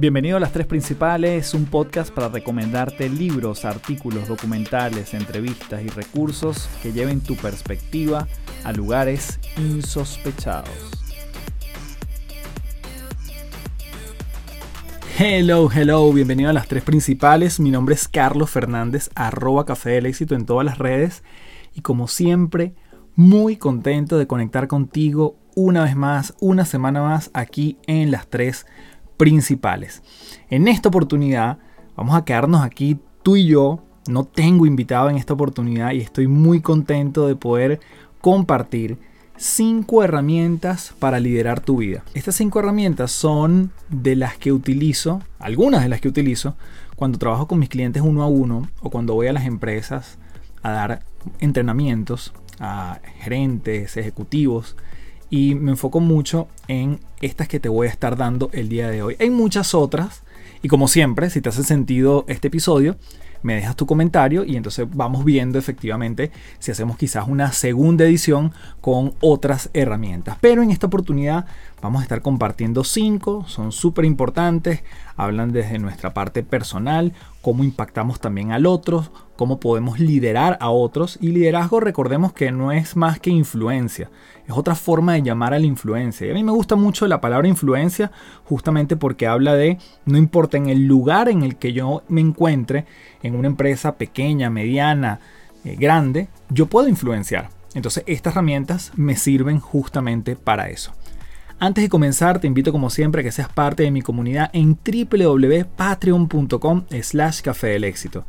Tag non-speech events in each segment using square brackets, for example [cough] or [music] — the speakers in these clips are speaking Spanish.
Bienvenido a Las Tres Principales, un podcast para recomendarte libros, artículos, documentales, entrevistas y recursos que lleven tu perspectiva a lugares insospechados. Hello, hello, bienvenido a Las Tres Principales. Mi nombre es Carlos Fernández, arroba Café del Éxito en todas las redes. Y como siempre, muy contento de conectar contigo una vez más, una semana más aquí en Las Tres Principales. En esta oportunidad vamos a quedarnos aquí tú y yo. No tengo invitado en esta oportunidad y estoy muy contento de poder compartir cinco herramientas para liderar tu vida. Estas cinco herramientas son de las que utilizo, algunas de las que utilizo cuando trabajo con mis clientes uno a uno o cuando voy a las empresas a dar entrenamientos a gerentes, ejecutivos y me enfoco mucho en estas que te voy a estar dando el día de hoy. Hay muchas otras y como siempre, si te hace sentido este episodio, me dejas tu comentario y entonces vamos viendo efectivamente si hacemos quizás una segunda edición con otras herramientas. Pero en esta oportunidad vamos a estar compartiendo cinco, son súper importantes, hablan desde nuestra parte personal, cómo impactamos también al otro, cómo podemos liderar a otros. Y liderazgo recordemos que no es más que influencia, es otra forma de llamar a la influencia. Y a mí me gusta mucho la palabra influencia justamente porque habla de, no importa en el lugar en el que yo me encuentre, en una empresa pequeña, mediana, eh, grande, yo puedo influenciar. Entonces estas herramientas me sirven justamente para eso. Antes de comenzar, te invito como siempre a que seas parte de mi comunidad en www.patreon.com slash café del éxito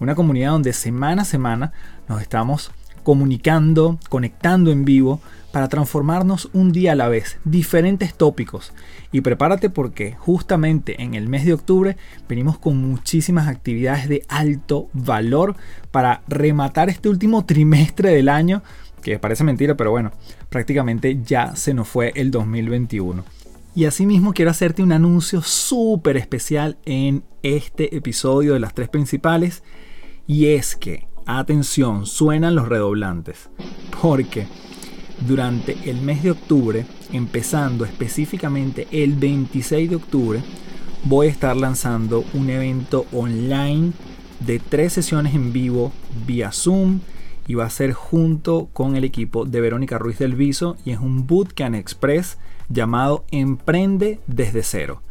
una comunidad donde semana a semana nos estamos comunicando, conectando en vivo para transformarnos un día a la vez, diferentes tópicos. Y prepárate porque justamente en el mes de octubre venimos con muchísimas actividades de alto valor para rematar este último [laughs] trimestre del año, que parece mentira, pero bueno, prácticamente ya se nos fue el 2021. Y asimismo quiero hacerte un anuncio súper especial en este episodio de las tres principales y es que, atención, suenan los redoblantes. Porque durante el mes de octubre, empezando específicamente el 26 de octubre, voy a estar lanzando un evento online de tres sesiones en vivo vía Zoom y va a ser junto con el equipo de Verónica Ruiz del Viso y es un Bootcamp Express llamado Emprende desde cero.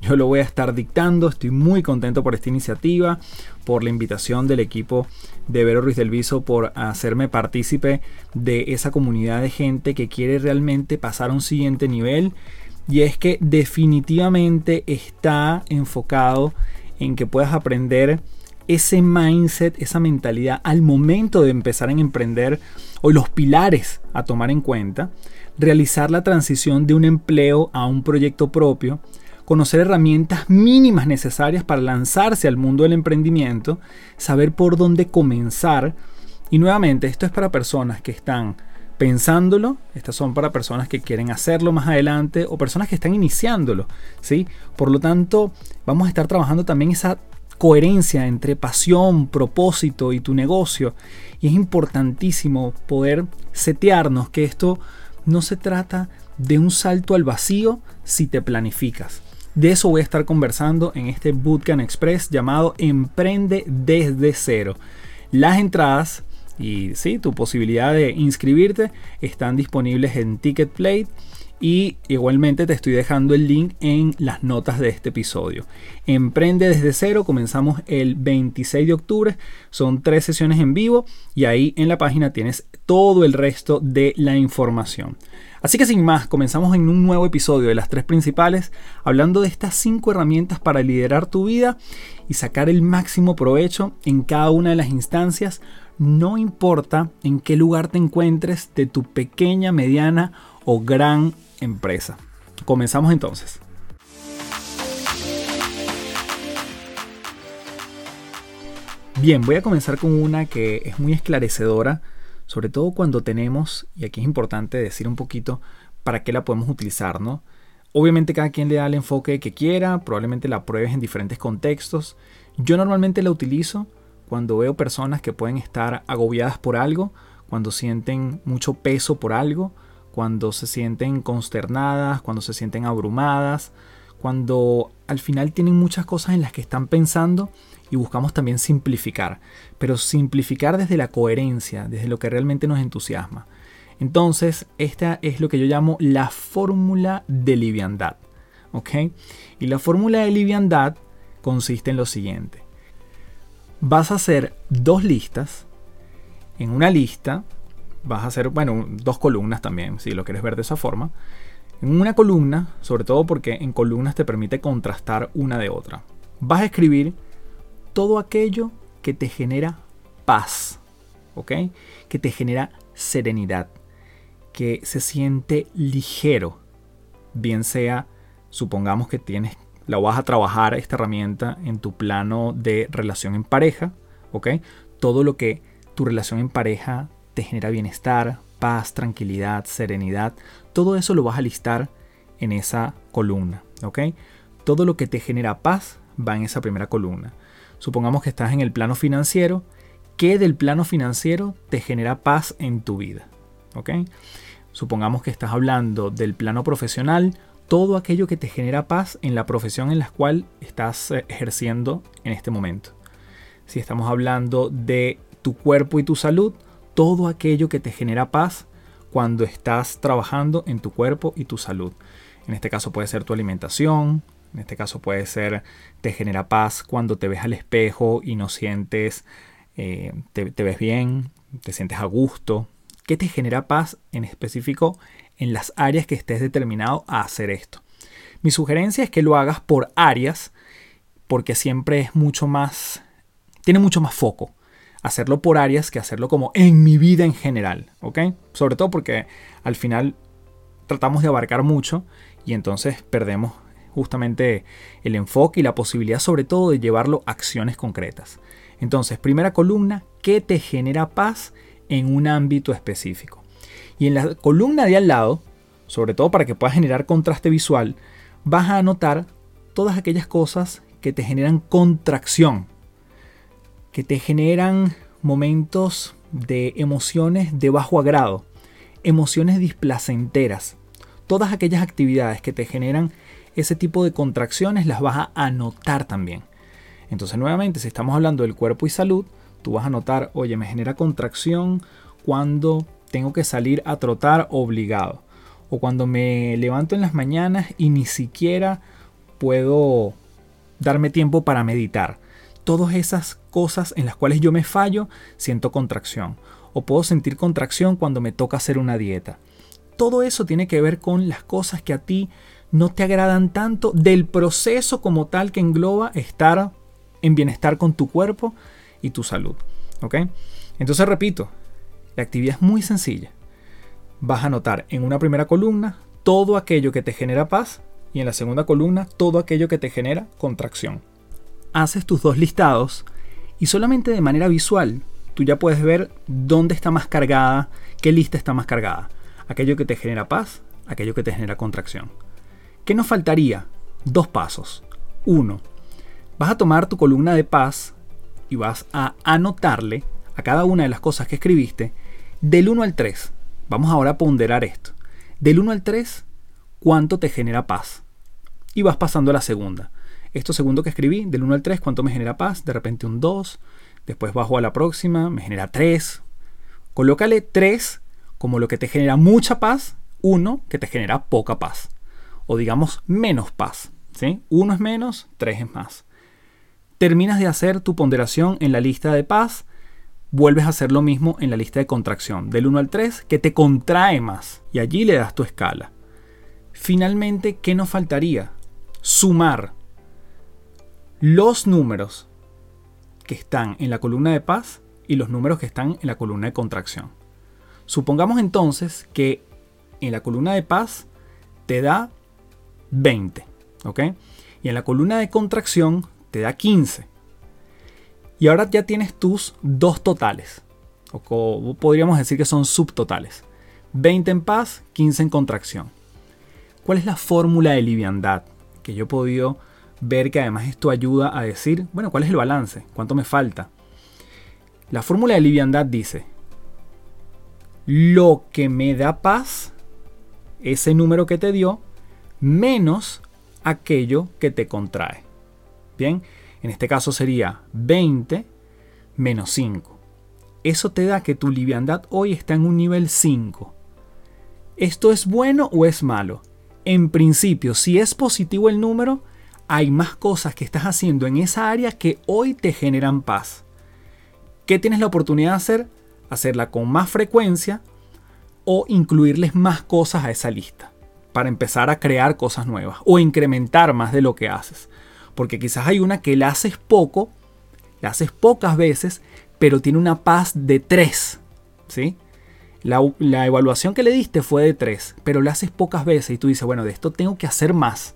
Yo lo voy a estar dictando, estoy muy contento por esta iniciativa, por la invitación del equipo de Vero Ruiz del Viso, por hacerme partícipe de esa comunidad de gente que quiere realmente pasar a un siguiente nivel. Y es que definitivamente está enfocado en que puedas aprender ese mindset, esa mentalidad al momento de empezar a emprender o los pilares a tomar en cuenta, realizar la transición de un empleo a un proyecto propio, conocer herramientas mínimas necesarias para lanzarse al mundo del emprendimiento, saber por dónde comenzar. Y nuevamente, esto es para personas que están pensándolo, estas son para personas que quieren hacerlo más adelante o personas que están iniciándolo, ¿sí? Por lo tanto, vamos a estar trabajando también esa coherencia entre pasión, propósito y tu negocio. Y es importantísimo poder setearnos que esto no se trata de un salto al vacío si te planificas. De eso voy a estar conversando en este Bootcamp Express llamado Emprende desde cero. Las entradas y sí, tu posibilidad de inscribirte están disponibles en Ticketplate y igualmente te estoy dejando el link en las notas de este episodio. Emprende desde cero, comenzamos el 26 de octubre, son tres sesiones en vivo y ahí en la página tienes todo el resto de la información. Así que sin más, comenzamos en un nuevo episodio de las tres principales, hablando de estas cinco herramientas para liderar tu vida y sacar el máximo provecho en cada una de las instancias, no importa en qué lugar te encuentres de tu pequeña, mediana o gran empresa. Comenzamos entonces. Bien, voy a comenzar con una que es muy esclarecedora sobre todo cuando tenemos, y aquí es importante decir un poquito para qué la podemos utilizar, ¿no? Obviamente cada quien le da el enfoque que quiera, probablemente la pruebes en diferentes contextos. Yo normalmente la utilizo cuando veo personas que pueden estar agobiadas por algo, cuando sienten mucho peso por algo, cuando se sienten consternadas, cuando se sienten abrumadas, cuando al final tienen muchas cosas en las que están pensando y buscamos también simplificar, pero simplificar desde la coherencia, desde lo que realmente nos entusiasma. Entonces, esta es lo que yo llamo la fórmula de liviandad. ¿Ok? Y la fórmula de liviandad consiste en lo siguiente. Vas a hacer dos listas. En una lista vas a hacer, bueno, dos columnas también, si lo quieres ver de esa forma. En una columna, sobre todo porque en columnas te permite contrastar una de otra, vas a escribir todo aquello que te genera paz, ¿ok? Que te genera serenidad, que se siente ligero, bien sea, supongamos que tienes, la vas a trabajar esta herramienta en tu plano de relación en pareja, ¿ok? Todo lo que tu relación en pareja te genera bienestar, paz, tranquilidad, serenidad, todo eso lo vas a listar en esa columna, ¿ok? Todo lo que te genera paz va en esa primera columna. Supongamos que estás en el plano financiero, ¿qué del plano financiero te genera paz en tu vida? ¿Ok? Supongamos que estás hablando del plano profesional, todo aquello que te genera paz en la profesión en la cual estás eh, ejerciendo en este momento. Si estamos hablando de tu cuerpo y tu salud, todo aquello que te genera paz cuando estás trabajando en tu cuerpo y tu salud. En este caso puede ser tu alimentación, en este caso puede ser te genera paz cuando te ves al espejo y no sientes, eh, te, te ves bien, te sientes a gusto. ¿Qué te genera paz en específico en las áreas que estés determinado a hacer esto? Mi sugerencia es que lo hagas por áreas porque siempre es mucho más, tiene mucho más foco hacerlo por áreas que hacerlo como en mi vida en general, ¿ok? Sobre todo porque al final tratamos de abarcar mucho y entonces perdemos justamente el enfoque y la posibilidad sobre todo de llevarlo a acciones concretas. Entonces, primera columna, ¿qué te genera paz en un ámbito específico? Y en la columna de al lado, sobre todo para que puedas generar contraste visual, vas a anotar todas aquellas cosas que te generan contracción, que te generan momentos de emociones de bajo agrado, emociones displacenteras. Todas aquellas actividades que te generan ese tipo de contracciones las vas a anotar también. Entonces nuevamente, si estamos hablando del cuerpo y salud, tú vas a notar, oye, me genera contracción cuando tengo que salir a trotar obligado. O cuando me levanto en las mañanas y ni siquiera puedo darme tiempo para meditar todas esas cosas en las cuales yo me fallo, siento contracción. O puedo sentir contracción cuando me toca hacer una dieta. Todo eso tiene que ver con las cosas que a ti no te agradan tanto del proceso como tal que engloba estar en bienestar con tu cuerpo y tu salud. ¿Ok? Entonces repito, la actividad es muy sencilla. Vas a anotar en una primera columna todo aquello que te genera paz y en la segunda columna todo aquello que te genera contracción haces tus dos listados y solamente de manera visual tú ya puedes ver dónde está más cargada, qué lista está más cargada. Aquello que te genera paz, aquello que te genera contracción. ¿Qué nos faltaría? Dos pasos. Uno, vas a tomar tu columna de paz y vas a anotarle a cada una de las cosas que escribiste del 1 al 3. Vamos ahora a ponderar esto. Del 1 al 3, ¿cuánto te genera paz? Y vas pasando a la segunda. Esto segundo que escribí, del 1 al 3, ¿cuánto me genera paz? De repente un 2. Después bajo a la próxima, me genera 3. Colócale 3 como lo que te genera mucha paz, 1 que te genera poca paz. O digamos menos paz. ¿sí? 1 es menos, 3 es más. Terminas de hacer tu ponderación en la lista de paz, vuelves a hacer lo mismo en la lista de contracción, del 1 al 3, que te contrae más. Y allí le das tu escala. Finalmente, ¿qué nos faltaría? Sumar los números que están en la columna de paz y los números que están en la columna de contracción. Supongamos entonces que en la columna de paz te da 20, ¿ok? Y en la columna de contracción te da 15. Y ahora ya tienes tus dos totales, o podríamos decir que son subtotales. 20 en paz, 15 en contracción. ¿Cuál es la fórmula de liviandad que yo he podido ver que además esto ayuda a decir, bueno, ¿cuál es el balance? ¿Cuánto me falta? La fórmula de liviandad dice, lo que me da paz, ese número que te dio, menos aquello que te contrae. Bien, en este caso sería 20 menos 5. Eso te da que tu liviandad hoy está en un nivel 5. ¿Esto es bueno o es malo? En principio, si es positivo el número, hay más cosas que estás haciendo en esa área que hoy te generan paz. ¿Qué tienes la oportunidad de hacer? Hacerla con más frecuencia o incluirles más cosas a esa lista para empezar a crear cosas nuevas o incrementar más de lo que haces. Porque quizás hay una que la haces poco, la haces pocas veces, pero tiene una paz de 3. ¿sí? La, evaluación que le diste fue de 3, pero la haces pocas veces y tú dices, bueno, de esto tengo que hacer más,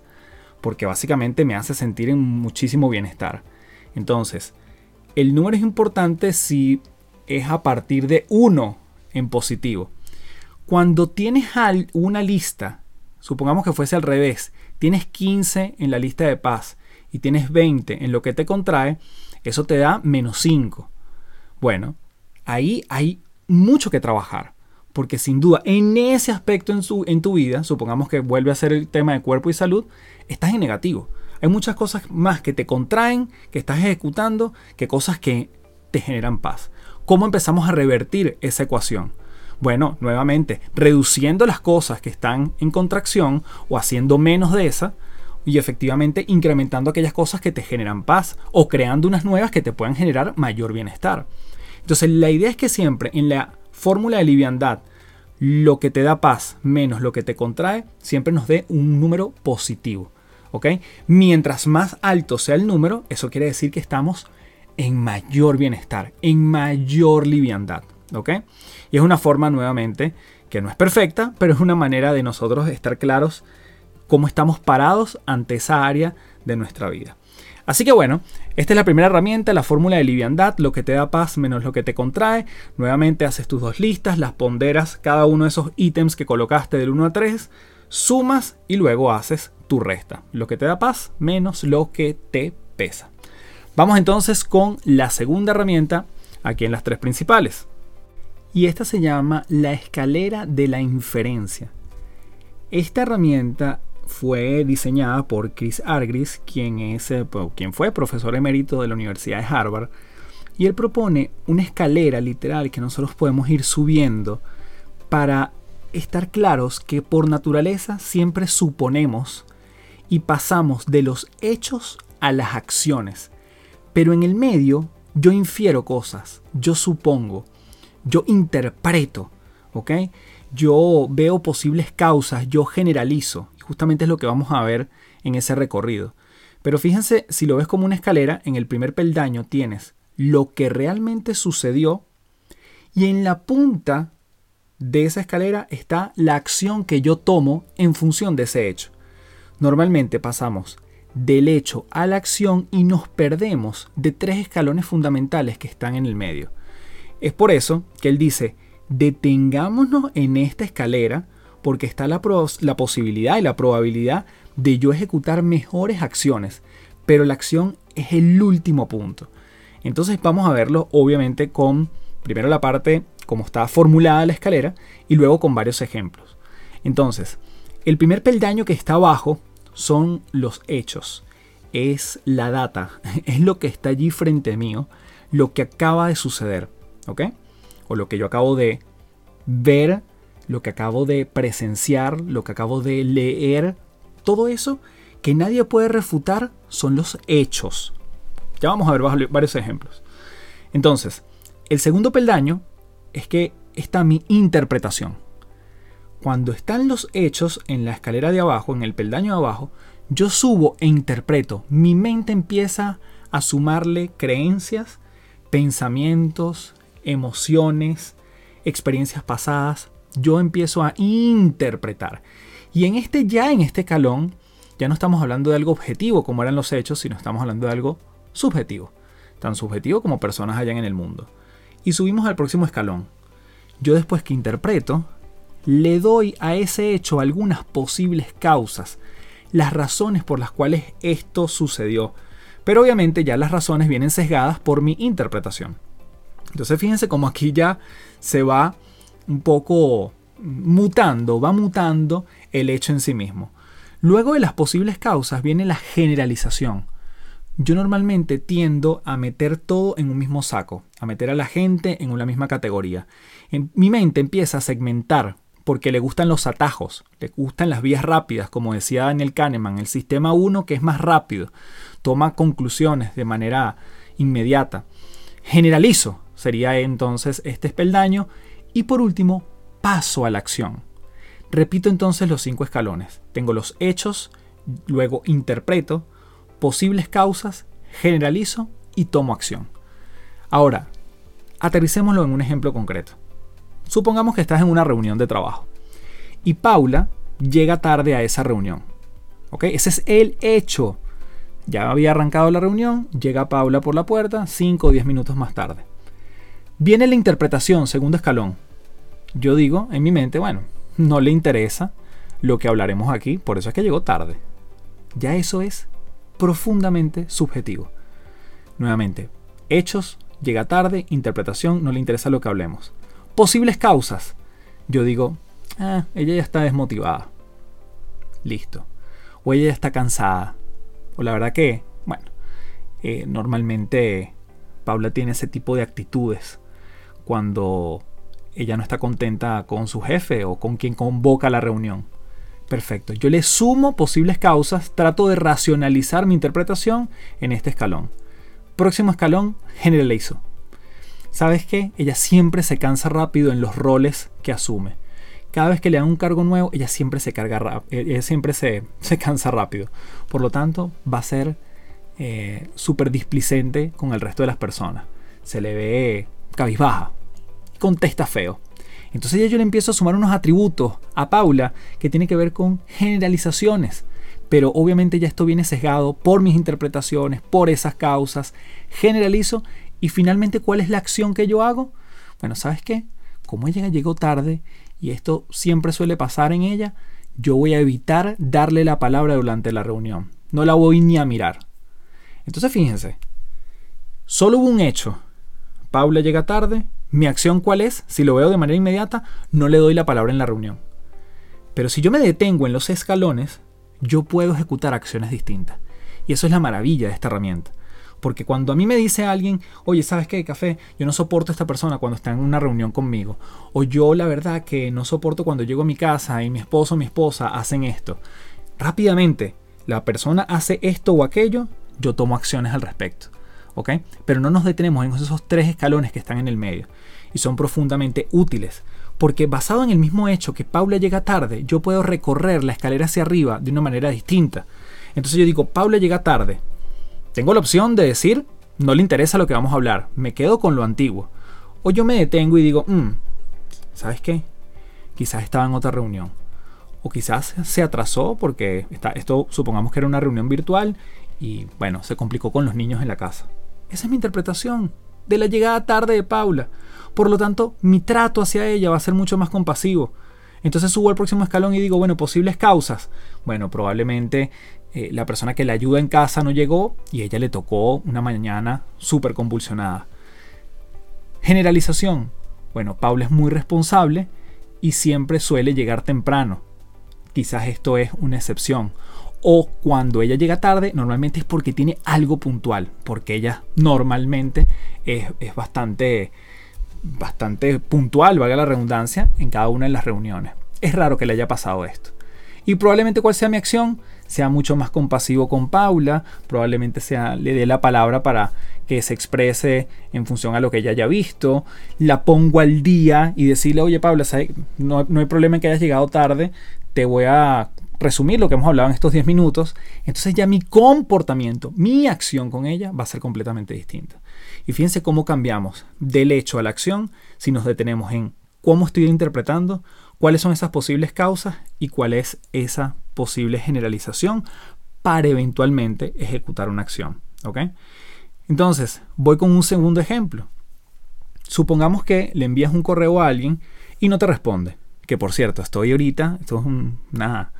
porque básicamente me hace sentir en muchísimo bienestar. Entonces, el número es importante si es a partir de 1 en positivo. Cuando tienes una lista, supongamos que fuese al revés, tienes 15 en la lista de paz y tienes 20 en lo que te contrae, eso te da menos 5. Bueno, ahí hay mucho que trabajar, porque sin duda en ese aspecto en, en tu vida, supongamos que vuelve a ser el tema de cuerpo y salud, estás en negativo. Hay muchas cosas más que te contraen, que estás ejecutando, que cosas que te generan paz. ¿Cómo empezamos a revertir esa ecuación? Bueno, nuevamente, reduciendo las cosas que están en contracción o haciendo menos de esa y efectivamente incrementando aquellas cosas que te generan paz o creando unas nuevas que te puedan generar mayor bienestar. Entonces, la idea es que siempre en la fórmula de liviandad, lo que te da paz menos lo que te contrae, siempre nos dé un número positivo. ¿Ok? Mientras más alto sea el número, eso quiere decir que estamos en mayor bienestar, en mayor liviandad. ¿ok? Y es una forma nuevamente que no es perfecta, pero es una manera de nosotros estar claros cómo estamos parados ante esa área de nuestra vida. Así que bueno, esta es la primera herramienta, la fórmula de liviandad, lo que te da paz menos lo que te contrae. Nuevamente haces tus dos listas, las ponderas cada uno de esos ítems que colocaste del 1 a 3, sumas y luego haces tu resta. Lo que te da paz menos lo que te pesa. Vamos entonces con la segunda herramienta aquí en las tres principales y esta se llama la escalera de la inferencia. Esta herramienta fue diseñada por Chris Argris, quien, es, eh, quien fue profesor emérito de la Universidad de Harvard, y él propone una escalera literal que nosotros podemos ir subiendo para estar claros que por naturaleza siempre suponemos y pasamos de los hechos a las acciones. Pero en el medio yo infiero cosas, yo supongo, yo interpreto, ¿ok? Yo veo posibles causas, yo generalizo. Justamente es lo que vamos a ver en ese recorrido. Pero fíjense, si lo ves como una escalera, en el primer peldaño tienes lo que realmente sucedió y en la punta de esa escalera está la acción que yo tomo en función de ese hecho. Normalmente pasamos del hecho a la acción y nos perdemos de tres escalones fundamentales que están en el medio. Es por eso que él dice, detengámonos en esta escalera porque está la, la posibilidad y la probabilidad de yo ejecutar mejores acciones, pero la acción es el último punto. Entonces vamos a verlo obviamente con primero la parte como está formulada la escalera y luego con varios ejemplos. Entonces, el primer peldaño que está abajo son los hechos, es la data, [laughs] es lo que está allí frente a mí, lo que acaba de suceder. ¿ok? O lo que yo acabo de ver, lo que acabo de presenciar, lo que acabo de leer, todo eso que nadie puede refutar son los hechos. Ya vamos a ver varios ejemplos. Entonces, el segundo peldaño es que está mi interpretación. Cuando están los hechos en la escalera de abajo, en el peldaño de abajo, yo subo e interpreto. Mi mente empieza a sumarle creencias, pensamientos, emociones, experiencias pasadas, yo empiezo a interpretar. Y en este ya en este calón ya no estamos hablando de algo objetivo como eran los hechos, sino estamos hablando de algo subjetivo, tan subjetivo como personas allá en el mundo. Y subimos al próximo escalón. Yo después que interpreto, le doy a ese hecho algunas posibles causas, las razones por las cuales esto sucedió. Pero obviamente ya las razones vienen sesgadas por mi interpretación. Entonces fíjense cómo aquí ya se va un poco mutando, va mutando el hecho en sí mismo. Luego de las posibles causas viene la generalización. Yo normalmente tiendo a meter todo en un mismo saco, a meter a la gente en una misma categoría. En mi mente empieza a segmentar porque le gustan los atajos, le gustan las vías rápidas, como decía Daniel Kahneman, el sistema 1 que es más rápido, toma conclusiones de manera inmediata. Generalizo, sería entonces este espeldaño, y por último, paso a la acción. Repito entonces los cinco escalones. Tengo los hechos, luego interpreto, posibles causas, generalizo y tomo acción. Ahora, aterricémoslo en un ejemplo concreto. Supongamos que estás en una reunión de trabajo y Paula llega tarde a esa reunión. ¿Ok? Ese es el hecho. Ya había arrancado la reunión, llega Paula por la puerta 5 o 10 minutos más tarde. Viene la interpretación, segundo escalón. Yo digo en mi mente, bueno, no le interesa lo que hablaremos aquí, por eso es que llegó tarde. Ya eso es profundamente subjetivo. Nuevamente, hechos, llega tarde, interpretación, no le interesa lo que hablemos. Posibles causas. Yo digo, ah, ella ya está desmotivada. Listo. O ella ya está cansada. O la verdad que, bueno, eh, normalmente Paula tiene ese tipo de actitudes cuando ella no está contenta con su jefe o con quien convoca la reunión. Perfecto. Yo le sumo posibles causas, trato de racionalizar mi interpretación en este escalón. Próximo escalón, generalizo. ¿Sabes qué? Ella siempre se cansa rápido en los roles que asume. Cada vez que le dan un cargo nuevo, ella siempre se carga eh, ella siempre [laughs] se, cansa rápido. Por lo tanto, va a ser eh, súper displicente con el resto de las personas. Se le ve cabizbaja. Contesta feo. Entonces ya yo le empiezo a sumar unos atributos a Paula que tiene que ver con generalizaciones. Pero obviamente ya esto viene sesgado por mis interpretaciones, por esas causas. Generalizo y finalmente ¿cuál es la acción que yo hago? Bueno, ¿sabes qué? Como ella llegó tarde y esto siempre suele pasar en ella, yo voy a evitar darle la palabra durante la reunión. No la voy ni a mirar. Entonces fíjense, solo hubo un hecho. Paula llega tarde, mi acción cuál es, si lo veo de manera inmediata, no le doy la palabra en la reunión. Pero si yo me detengo en los escalones, yo puedo ejecutar acciones distintas. Y eso es la maravilla de esta herramienta. Porque cuando a mí me dice alguien, oye, ¿sabes qué, café? Yo no soporto a esta persona cuando está en una reunión conmigo. O yo la verdad que no soporto cuando llego a mi casa y mi esposo o mi esposa hacen esto. Rápidamente, la persona hace esto o aquello, yo tomo acciones al respecto. Pero no nos detenemos en esos tres escalones que están en el medio y son profundamente útiles. Porque basado en el mismo hecho que Paula llega tarde, yo puedo recorrer la escalera hacia arriba de una manera distinta. Entonces yo digo, Paula llega tarde. Tengo la opción de decir, no le interesa lo que vamos a hablar, me quedo con lo antiguo. O yo me detengo y digo, mm, ¿sabes qué? Quizás estaba en otra reunión. O quizás se atrasó porque está, esto supongamos que era una reunión virtual y bueno, se complicó con los niños en la casa. Esa es mi interpretación de la llegada tarde de Paula. Por lo tanto, mi trato hacia ella va a ser mucho más compasivo. Entonces subo al próximo escalón y digo, bueno, posibles causas. Bueno, probablemente eh, la persona que le ayuda en casa no llegó y ella le tocó una mañana súper convulsionada. Generalización. Bueno, Paula es muy responsable y siempre suele llegar temprano. Quizás esto es una excepción o cuando ella llega tarde, normalmente es porque tiene algo puntual, porque ella normalmente es, bastante, bastante puntual, valga la redundancia, en cada una de las reuniones. Es raro que le haya pasado esto. Y probablemente cuál sea mi acción, sea mucho más compasivo con Paula, probablemente sea, le dé la palabra para que se exprese en función a lo que ella haya visto, la pongo al día y decirle, oye Paula, no, no hay problema en que hayas llegado tarde, te voy a resumir lo que hemos hablado en estos 10 minutos, entonces ya mi comportamiento, mi acción con ella va a ser completamente distinta. Y fíjense cómo cambiamos del hecho a la acción si nos detenemos en cómo estoy interpretando, cuáles son esas posibles causas y cuál es esa posible generalización para eventualmente ejecutar una acción. Entonces, voy con un segundo ejemplo. Supongamos que le envías un correo a alguien y no te responde. Que por cierto, estoy ahorita, esto es una,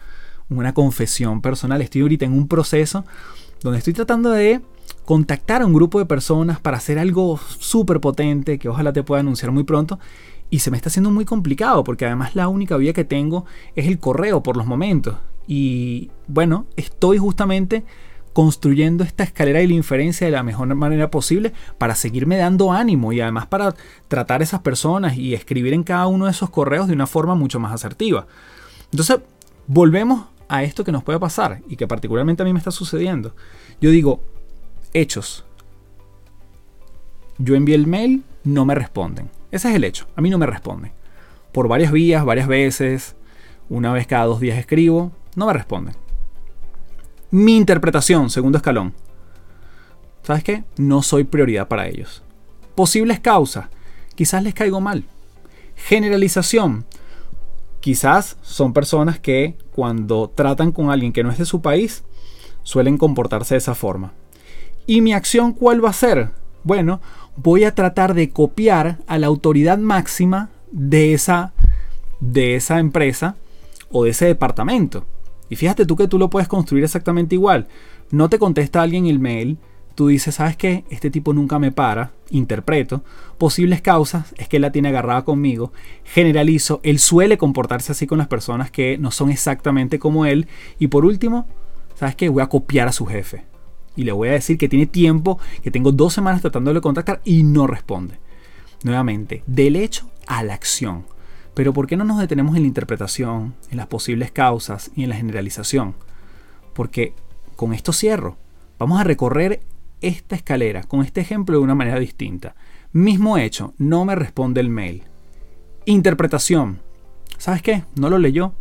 una confesión personal. Estoy ahorita en un proceso donde estoy tratando de contactar a un grupo de personas para hacer algo súper potente que ojalá te pueda anunciar muy pronto. Y se me está haciendo muy complicado porque además la única vía que tengo es el correo por los momentos. Y bueno, estoy justamente construyendo esta escalera de la inferencia de la mejor manera posible para seguirme dando ánimo y además para tratar a esas personas y escribir en cada uno de esos correos de una forma mucho más asertiva. Entonces, volvemos a esto que nos puede pasar y que particularmente a mí me está sucediendo. Yo digo, hechos. Yo envié el mail, no me responden. Ese es el hecho, a mí no me responden. Por varias vías, varias veces, una vez cada dos días escribo, no me responden. Mi interpretación, segundo escalón. ¿Sabes qué? No soy prioridad para ellos. Posibles causas. Quizás les caigo mal. Generalización. Quizás son personas que cuando tratan con alguien que no es de su país, suelen comportarse de esa forma. ¿Y mi acción cuál va a ser? Bueno, voy a tratar de copiar a la autoridad máxima de esa, de esa empresa o de ese departamento. Y fíjate tú que tú lo puedes construir exactamente igual. No te contesta alguien el mail, tú dices, ¿sabes qué? Este tipo nunca me para, interpreto. Posibles causas es que él la tiene agarrada conmigo. Generalizo, él suele comportarse así con las personas que no son exactamente como él. Y por último, ¿sabes qué? Voy a copiar a su jefe. Y le voy a decir que tiene tiempo, que tengo dos semanas tratando de contactar y no responde. Nuevamente, del hecho a la acción. Pero ¿por qué no nos detenemos en la interpretación, en las posibles causas y en la generalización? Porque con esto cierro. Vamos a recorrer esta escalera con este ejemplo de una manera distinta. Mismo hecho, no me responde el mail. Interpretación. ¿Sabes qué? No lo leyó.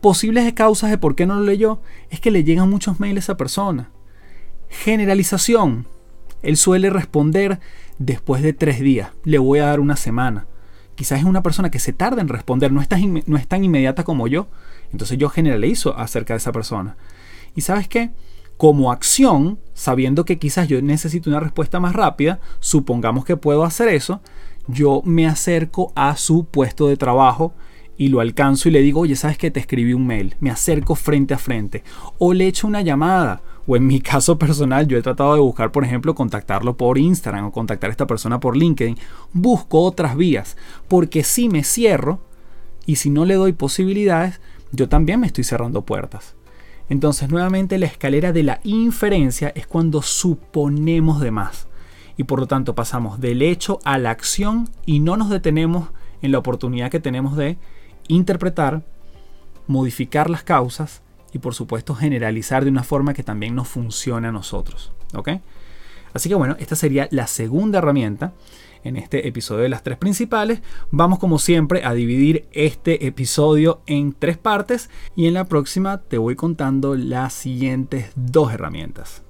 Posibles causas de por qué no lo leyó es que le llegan muchos mails a esa persona. Generalización. Él suele responder después de tres días. Le voy a dar una semana quizás es una persona que se tarda en responder, no es, tan, no es tan inmediata como yo. Entonces yo generalizo acerca de esa persona. Y sabes qué? Como acción, sabiendo que quizás yo necesito una respuesta más rápida, supongamos que puedo hacer eso, yo me acerco a su puesto de trabajo y lo alcanzo y le digo, oye, ¿sabes que Te escribí un mail, me acerco frente a frente. O le echo una llamada o en mi [laughs] caso personal, yo he tratado de buscar, por ejemplo, contactarlo por Instagram o contactar a esta persona por LinkedIn. Busco otras vías, porque si me cierro y si no le doy posibilidades, yo también me estoy cerrando puertas. Entonces, nuevamente, la escalera de la inferencia es cuando suponemos de más. Y por lo tanto pasamos del hecho a la acción y no nos detenemos en la oportunidad que tenemos de interpretar, modificar las causas y por supuesto generalizar de una forma que también nos funcione a nosotros. Así que bueno, esta sería la segunda herramienta en este episodio de las tres principales. Vamos como siempre a dividir este episodio en tres partes y en la próxima te voy contando las siguientes dos herramientas.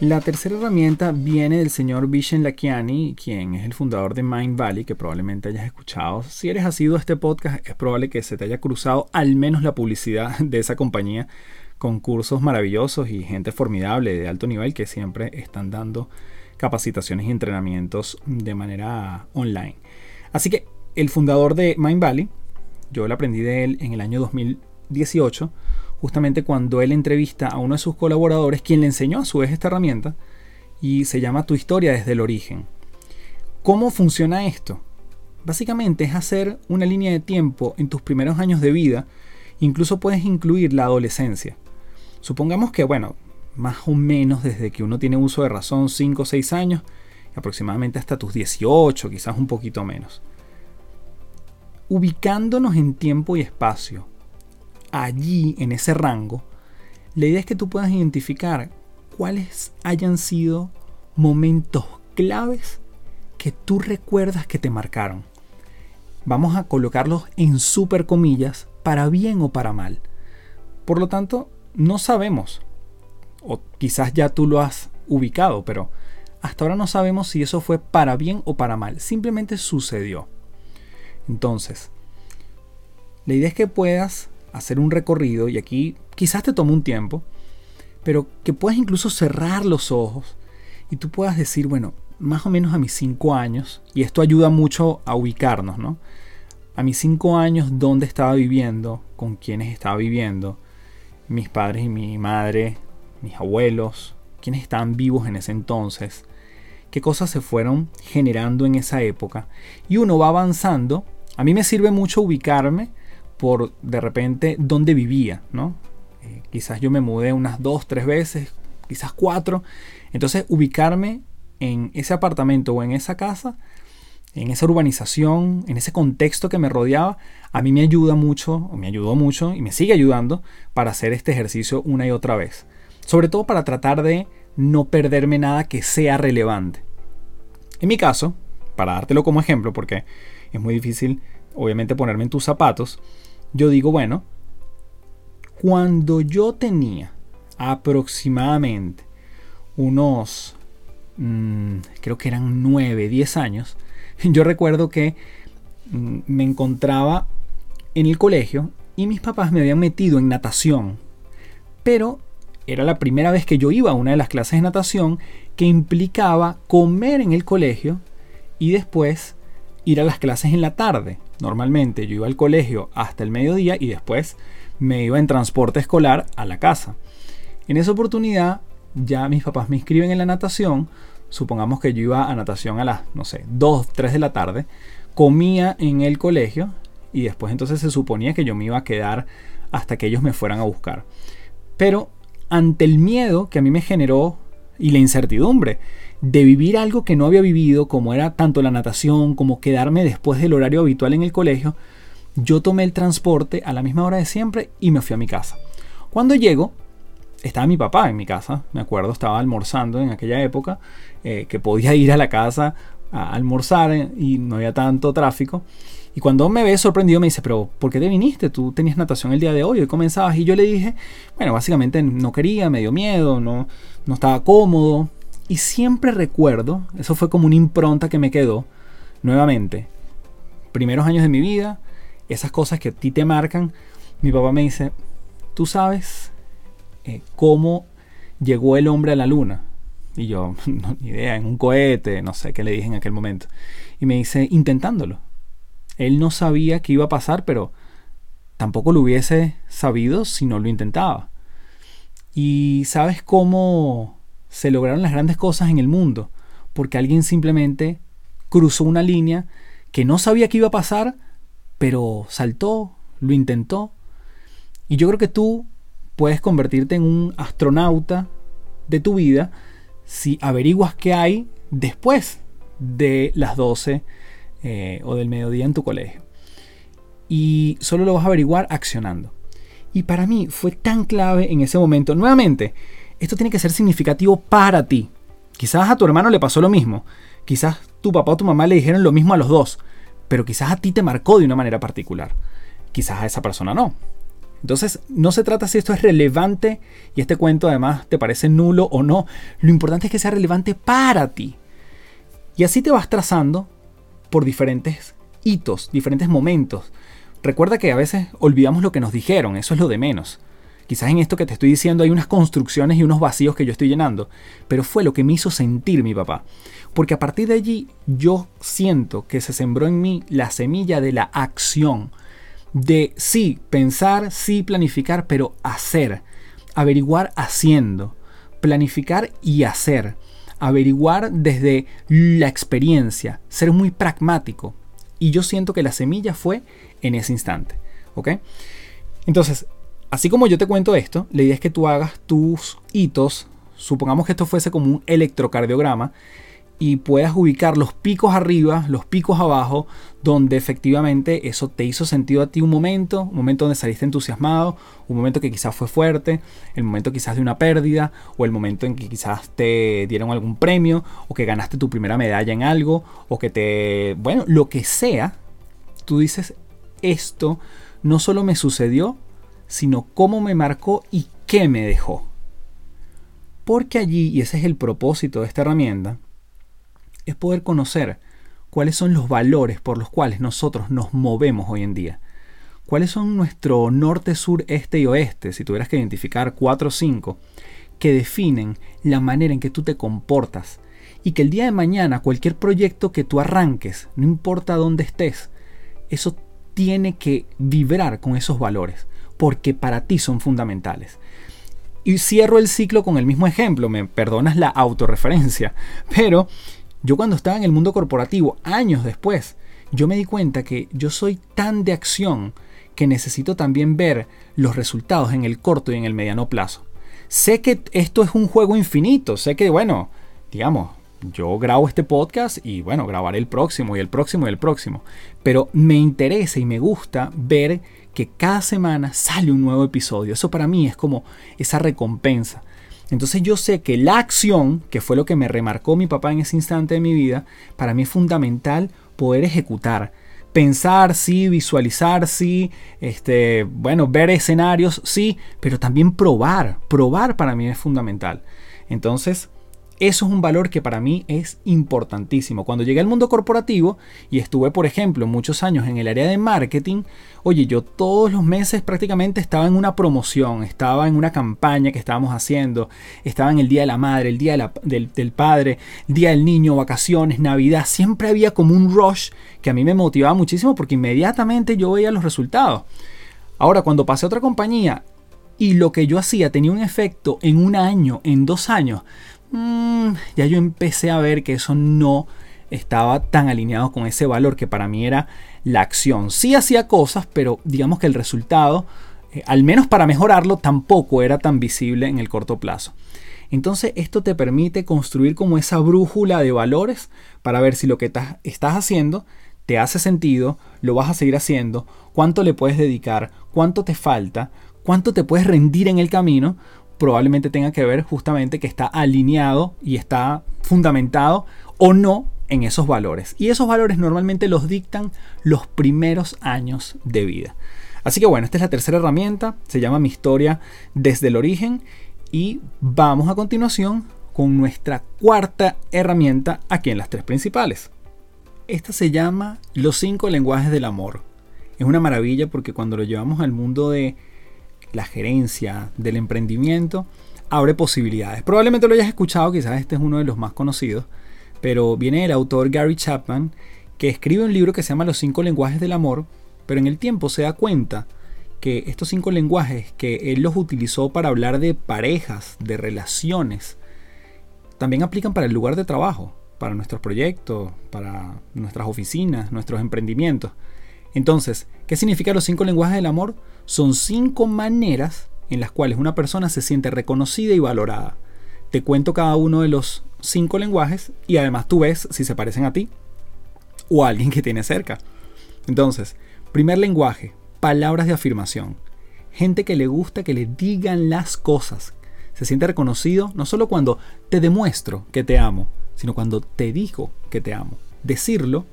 La tercera herramienta viene del señor Vishen Lakiani, quien es el fundador de Mind Valley, que probablemente hayas escuchado. Si eres asiduo a este podcast, es probable que se te haya cruzado al menos la publicidad [laughs] de esa compañía con cursos maravillosos y gente formidable de alto nivel que siempre están dando capacitaciones y entrenamientos de manera online. Así que el fundador de Mind Valley, yo lo aprendí de él en el año 2018 justamente cuando él entrevista a uno de sus colaboradores, quien le enseñó a su vez esta herramienta, y se llama Tu historia desde el origen. ¿Cómo funciona esto? Básicamente es hacer una línea de tiempo en tus primeros años de vida, incluso puedes incluir la adolescencia. Supongamos que, bueno, más o menos desde que uno tiene uso de razón, 5 o 6 años, aproximadamente hasta tus 18, quizás un poquito menos. Ubicándonos en tiempo y espacio, allí, en ese rango, la idea es que tú puedas identificar cuáles hayan sido momentos claves que tú recuerdas que te marcaron. Vamos a colocarlos en super comillas, para bien o para mal. Por lo tanto, no sabemos, o quizás ya tú lo has ubicado, pero hasta ahora no sabemos si eso fue para bien o para mal. Simplemente sucedió. Entonces, la idea es que puedas hacer un recorrido, y aquí quizás te tome un tiempo, pero que puedas incluso cerrar los ojos y tú puedas decir, bueno, más o menos a mis cinco años, y esto ayuda mucho a ubicarnos, ¿no? A mis cinco años, ¿dónde estaba viviendo? ¿Con quiénes estaba viviendo? Mis padres y mi madre, mis abuelos, quiénes estaban vivos en ese entonces, qué cosas se fueron generando en esa época. Y uno va avanzando. A mí me sirve mucho ubicarme por de repente dónde vivía, ¿no? Eh, quizás yo me mudé unas dos, tres veces, quizás cuatro. Entonces ubicarme en ese apartamento o en esa casa, en esa urbanización, en ese contexto que me rodeaba, a mí me ayuda mucho, o me ayudó mucho y me sigue ayudando para hacer este ejercicio una y otra vez. Sobre todo para tratar de no perderme nada que sea relevante. En mi caso, para dártelo como ejemplo, porque es muy difícil obviamente ponerme en tus zapatos, yo digo, bueno, cuando yo tenía aproximadamente unos, mm, creo que eran 9, 10 años, [laughs] yo recuerdo que mm, me encontraba en el colegio y mis papás me habían metido en natación. Pero era la primera vez que yo iba a una de las clases de natación que implicaba comer en el colegio y después ir a las clases en la tarde. Normalmente yo iba al colegio hasta el mediodía y después me iba en transporte escolar a la casa. En esa oportunidad ya mis papás me inscriben en la natación. Supongamos que yo iba a natación a las, no sé, 2, 3 de la tarde. Comía en el colegio y después entonces se suponía que yo me iba a quedar hasta que ellos me fueran a buscar. Pero ante el miedo que a mí me generó y la incertidumbre de vivir algo que no había vivido, como era tanto la natación como quedarme después del horario habitual en el colegio, yo tomé el transporte a la misma hora de siempre y me fui a mi casa. Cuando llego, estaba mi papá en mi casa, me acuerdo, estaba almorzando en aquella época, eh, que podía [laughs] ir a la casa a almorzar eh, y no había tanto tráfico. Y cuando me ve sorprendido me dice, pero ¿por qué te viniste? Tú tenías natación el día de hoy, hoy comenzabas. Y yo le dije, bueno, básicamente no quería, me dio miedo, no, no estaba cómodo. Y siempre recuerdo, eso fue como una impronta que me quedó, nuevamente, primeros años de mi vida, esas cosas que a ti te marcan, mi papá me dice, tú sabes eh, cómo llegó el hombre a la luna. Y yo, [laughs] no, ni idea, en un cohete, no sé qué le dije en aquel momento. Y me dice, intentándolo. Él no sabía qué iba a pasar, pero tampoco lo hubiese sabido si no lo intentaba. Y sabes cómo se lograron las grandes cosas en el mundo, porque alguien simplemente cruzó una línea que no sabía qué iba a pasar, pero saltó, lo intentó. Y yo creo que tú puedes convertirte en un astronauta de tu vida si averiguas qué hay después de las 12 eh, o del mediodía en tu colegio. Y solo lo vas a averiguar accionando. Y para mí fue tan clave en ese momento. Nuevamente, esto tiene que ser significativo para ti. Quizás a tu hermano le pasó lo mismo. Quizás tu papá o tu mamá le dijeron lo mismo a los dos. Pero quizás a ti te marcó de una manera particular. Quizás a esa persona no. Entonces, no se trata si esto es relevante y este cuento además te parece nulo o no. Lo importante es que sea relevante para ti. Y así te vas trazando por diferentes hitos, diferentes momentos. Recuerda que a veces olvidamos lo que nos dijeron, eso es lo de menos. Quizás en esto que te estoy diciendo hay unas construcciones y unos vacíos que yo estoy llenando, pero fue lo que me hizo sentir mi papá. Porque a partir de allí yo siento que se sembró en mí la semilla de la acción de sí pensar, sí planificar, pero hacer, averiguar haciendo, planificar y hacer, averiguar desde la experiencia, ser muy pragmático. Y yo siento que la semilla fue en ese instante. ¿Ok? Entonces, así como yo te cuento esto, la idea es que tú hagas tus hitos. Supongamos que esto fuese como un electrocardiograma y puedas ubicar los picos arriba, los picos abajo, donde efectivamente eso te hizo sentido a ti un momento, un momento donde saliste entusiasmado, un momento que quizás fue fuerte, el momento quizás de una pérdida, o el momento en que quizás te dieron algún premio, o que ganaste tu primera medalla en algo, o que te, bueno, lo que sea, tú dices, esto no solo me sucedió, sino cómo me marcó y qué me dejó. Porque allí, y ese es el propósito de esta herramienta, es poder conocer cuáles son los valores por los cuales nosotros nos movemos hoy en día. ¿Cuáles son nuestro norte, sur, este y oeste, si tuvieras que identificar cuatro o cinco, que definen la manera en que tú te comportas? Y que el día de mañana cualquier proyecto que tú arranques, no importa dónde estés, eso tiene que vibrar con esos valores, porque para ti son fundamentales. Y cierro el ciclo con el mismo ejemplo, me perdonas la autorreferencia, [laughs] pero Yo cuando estaba en el mundo corporativo, años después, yo me di cuenta que yo soy tan de acción que necesito también ver los resultados en el corto y en el mediano plazo. Sé que esto es un juego infinito, sé que, bueno, digamos, yo grabo este podcast y bueno, grabaré el próximo y el próximo y el próximo. Pero me interesa y me gusta ver que cada semana sale un nuevo episodio. Eso para mí es como esa recompensa. Entonces yo sé que la acción, que fue lo que me remarcó mi papá en ese instante de mi vida, para mí es fundamental poder ejecutar. Pensar, sí, visualizar, sí, este, bueno, ver escenarios, sí, pero también probar. Probar para mí es fundamental. Entonces, eso es un valor que para mí es importantísimo. Cuando llegué al mundo corporativo y estuve, por ejemplo, muchos años en el área de marketing, oye, yo todos los meses prácticamente estaba en una promoción, estaba en una campaña que estábamos haciendo, estaba en el Día de la Madre, el Día del, del Padre, Día del Niño, vacaciones, Navidad. Siempre había como un rush que a mí me motivaba muchísimo porque inmediatamente yo veía los resultados. Ahora, cuando pasé a otra compañía y lo que yo hacía tenía un efecto en un año, en dos años, Mm, ya yo empecé a ver que eso no estaba tan alineado con ese valor que para mí era la acción. Sí hacía cosas, pero digamos que el resultado, eh, al menos para mejorarlo, tampoco era tan visible en el corto plazo. Entonces esto te permite construir como esa brújula de valores para ver si lo que estás haciendo te hace sentido, lo vas a seguir haciendo, cuánto le puedes dedicar, cuánto te falta, cuánto te puedes rendir en el camino, probablemente tenga que ver justamente que está alineado y está fundamentado o no en esos valores. Y esos valores normalmente los dictan los primeros años de vida. Así que bueno, esta es la tercera herramienta, se llama Mi historia desde el origen y vamos a continuación con nuestra cuarta herramienta aquí en las tres principales. Esta se llama Los cinco lenguajes del amor. Es una maravilla porque cuando lo llevamos al mundo de la gerencia, del emprendimiento, abre posibilidades. Probablemente lo hayas escuchado, quizás este es uno de los más conocidos, pero viene el autor Gary Chapman, que escribe un libro que se llama Los cinco lenguajes del amor, pero en el tiempo se da cuenta que estos cinco lenguajes que él los utilizó para hablar de parejas, de relaciones, también aplican para el lugar de trabajo, para nuestros proyectos, para nuestras oficinas, nuestros emprendimientos. Entonces, ¿qué significa los cinco lenguajes del amor? Son cinco maneras en las cuales una persona se siente reconocida y valorada. Te cuento cada uno de los cinco lenguajes y además tú ves si se parecen a ti o a alguien que tiene cerca. Entonces, primer lenguaje, palabras de afirmación. Gente que le gusta que le digan las cosas. Se siente reconocido no solo cuando te demuestro que te amo, sino cuando te digo que te amo. Decirlo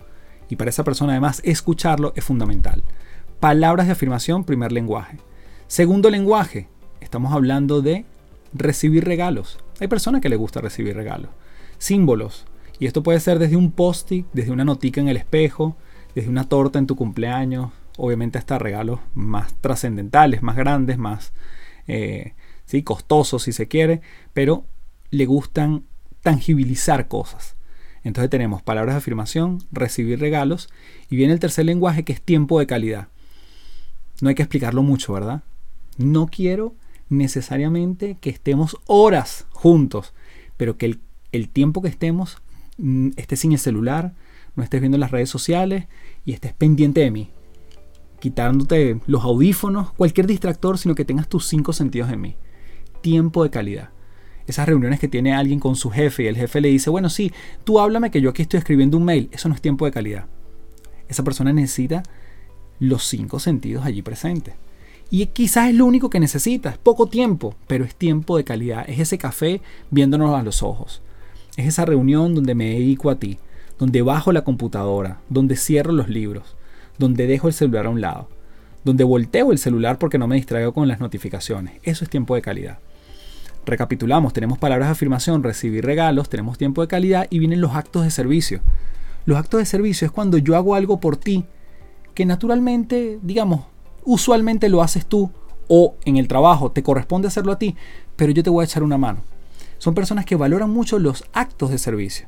y para esa persona además escucharlo es fundamental. Palabras de afirmación, primer lenguaje. Segundo lenguaje, estamos hablando de recibir regalos. Hay personas que les gusta recibir regalos. Símbolos. Y esto puede ser desde un post-it, desde una notica en el espejo, desde una torta en tu cumpleaños, obviamente hasta regalos más trascendentales, más grandes, más eh, ¿sí? costosos si se quiere, pero le gustan tangibilizar cosas. Entonces tenemos palabras de afirmación, recibir regalos y viene el tercer lenguaje que es tiempo de calidad. No hay que explicarlo mucho, ¿verdad? No quiero necesariamente que estemos horas juntos, pero que el, tiempo que estemos mm, estés sin el celular, no estés viendo las redes sociales y estés pendiente de mí. Quitándote los audífonos, cualquier distractor, sino que tengas tus cinco sentidos en mí. Tiempo de calidad esas reuniones que tiene alguien con su jefe y el jefe le dice, bueno, sí, tú háblame que yo aquí estoy escribiendo un mail. Eso no es tiempo de calidad. Esa persona necesita los cinco sentidos allí presentes. Y quizás es lo único que necesita, es poco tiempo, pero es tiempo de calidad. Es ese café viéndonos a los ojos. Es esa reunión donde me dedico a ti, donde bajo la computadora, donde cierro los libros, donde dejo el celular a un lado, donde volteo el celular porque no me distraigo con las notificaciones. Eso es tiempo de calidad. Recapitulamos, tenemos palabras de afirmación, recibir regalos, tenemos tiempo de calidad y vienen los actos de servicio. Los actos de servicio es cuando yo hago algo por ti que naturalmente, digamos, usualmente lo haces tú o en el trabajo te corresponde hacerlo a ti, pero yo te voy a echar una mano. Son personas que valoran mucho los actos de servicio.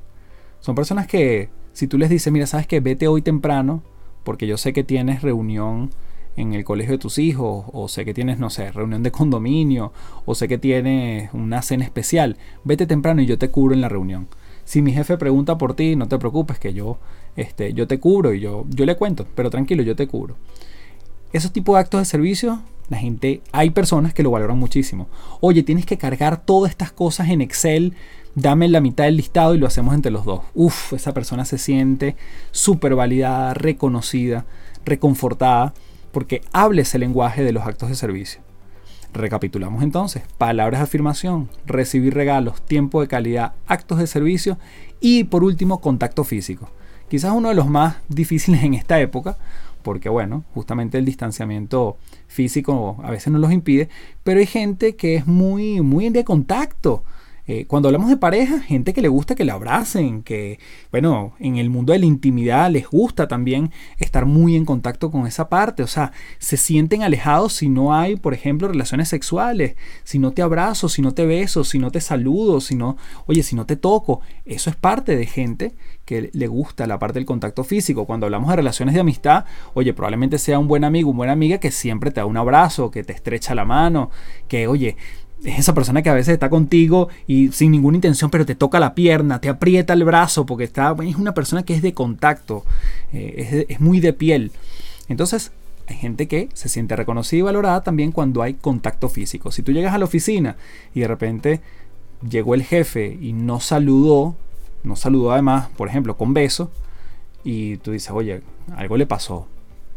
Son personas que si tú les dices, mira, sabes que vete hoy temprano, porque yo sé que tienes reunión en el colegio de tus hijos, o sé que tienes, no sé, reunión de condominio, o sé que tienes una cena especial, vete temprano y yo te cubro en la reunión. Si mi jefe pregunta por ti, no te preocupes, que yo, este, yo te cubro y yo, yo le cuento, pero tranquilo, yo te cubro. Esos tipos de actos de servicio, la gente, hay personas que lo valoran muchísimo. Oye, tienes que cargar todas estas cosas en Excel, dame la mitad del listado y lo hacemos entre los dos. Uf, esa persona se siente súper validada, reconocida, reconfortada, porque hable ese lenguaje de los actos de servicio. Recapitulamos entonces, palabras de afirmación, recibir regalos, tiempo de calidad, actos de servicio y por último contacto físico. Quizás uno de los más [laughs] difíciles en esta época, porque bueno, justamente el distanciamiento físico a veces nos los impide, pero hay gente que es muy, muy de contacto. Eh, cuando hablamos de pareja, gente que le gusta que le abracen, que, bueno, en el mundo de la intimidad les gusta también estar muy en contacto con esa parte. O sea, se sienten alejados si no hay, por ejemplo, relaciones sexuales, si no te abrazo, si no te beso, si no te saludo, si no, oye, si no te toco. Eso es parte de gente que le gusta la parte del contacto físico. Cuando hablamos de relaciones de amistad, oye, probablemente sea un buen amigo, una buena amiga que siempre te da un abrazo, que te estrecha la mano, que, oye, es esa persona que a veces está contigo y sin ninguna intención, pero te toca la pierna, te aprieta el brazo, porque está, es una persona que es de contacto, eh, es, muy de piel. Entonces, hay gente que se siente reconocida y valorada también cuando hay contacto físico. Si tú llegas a la oficina y de repente llegó el jefe y no saludó, no saludó además, por ejemplo, con beso, y tú dices, oye, algo le pasó.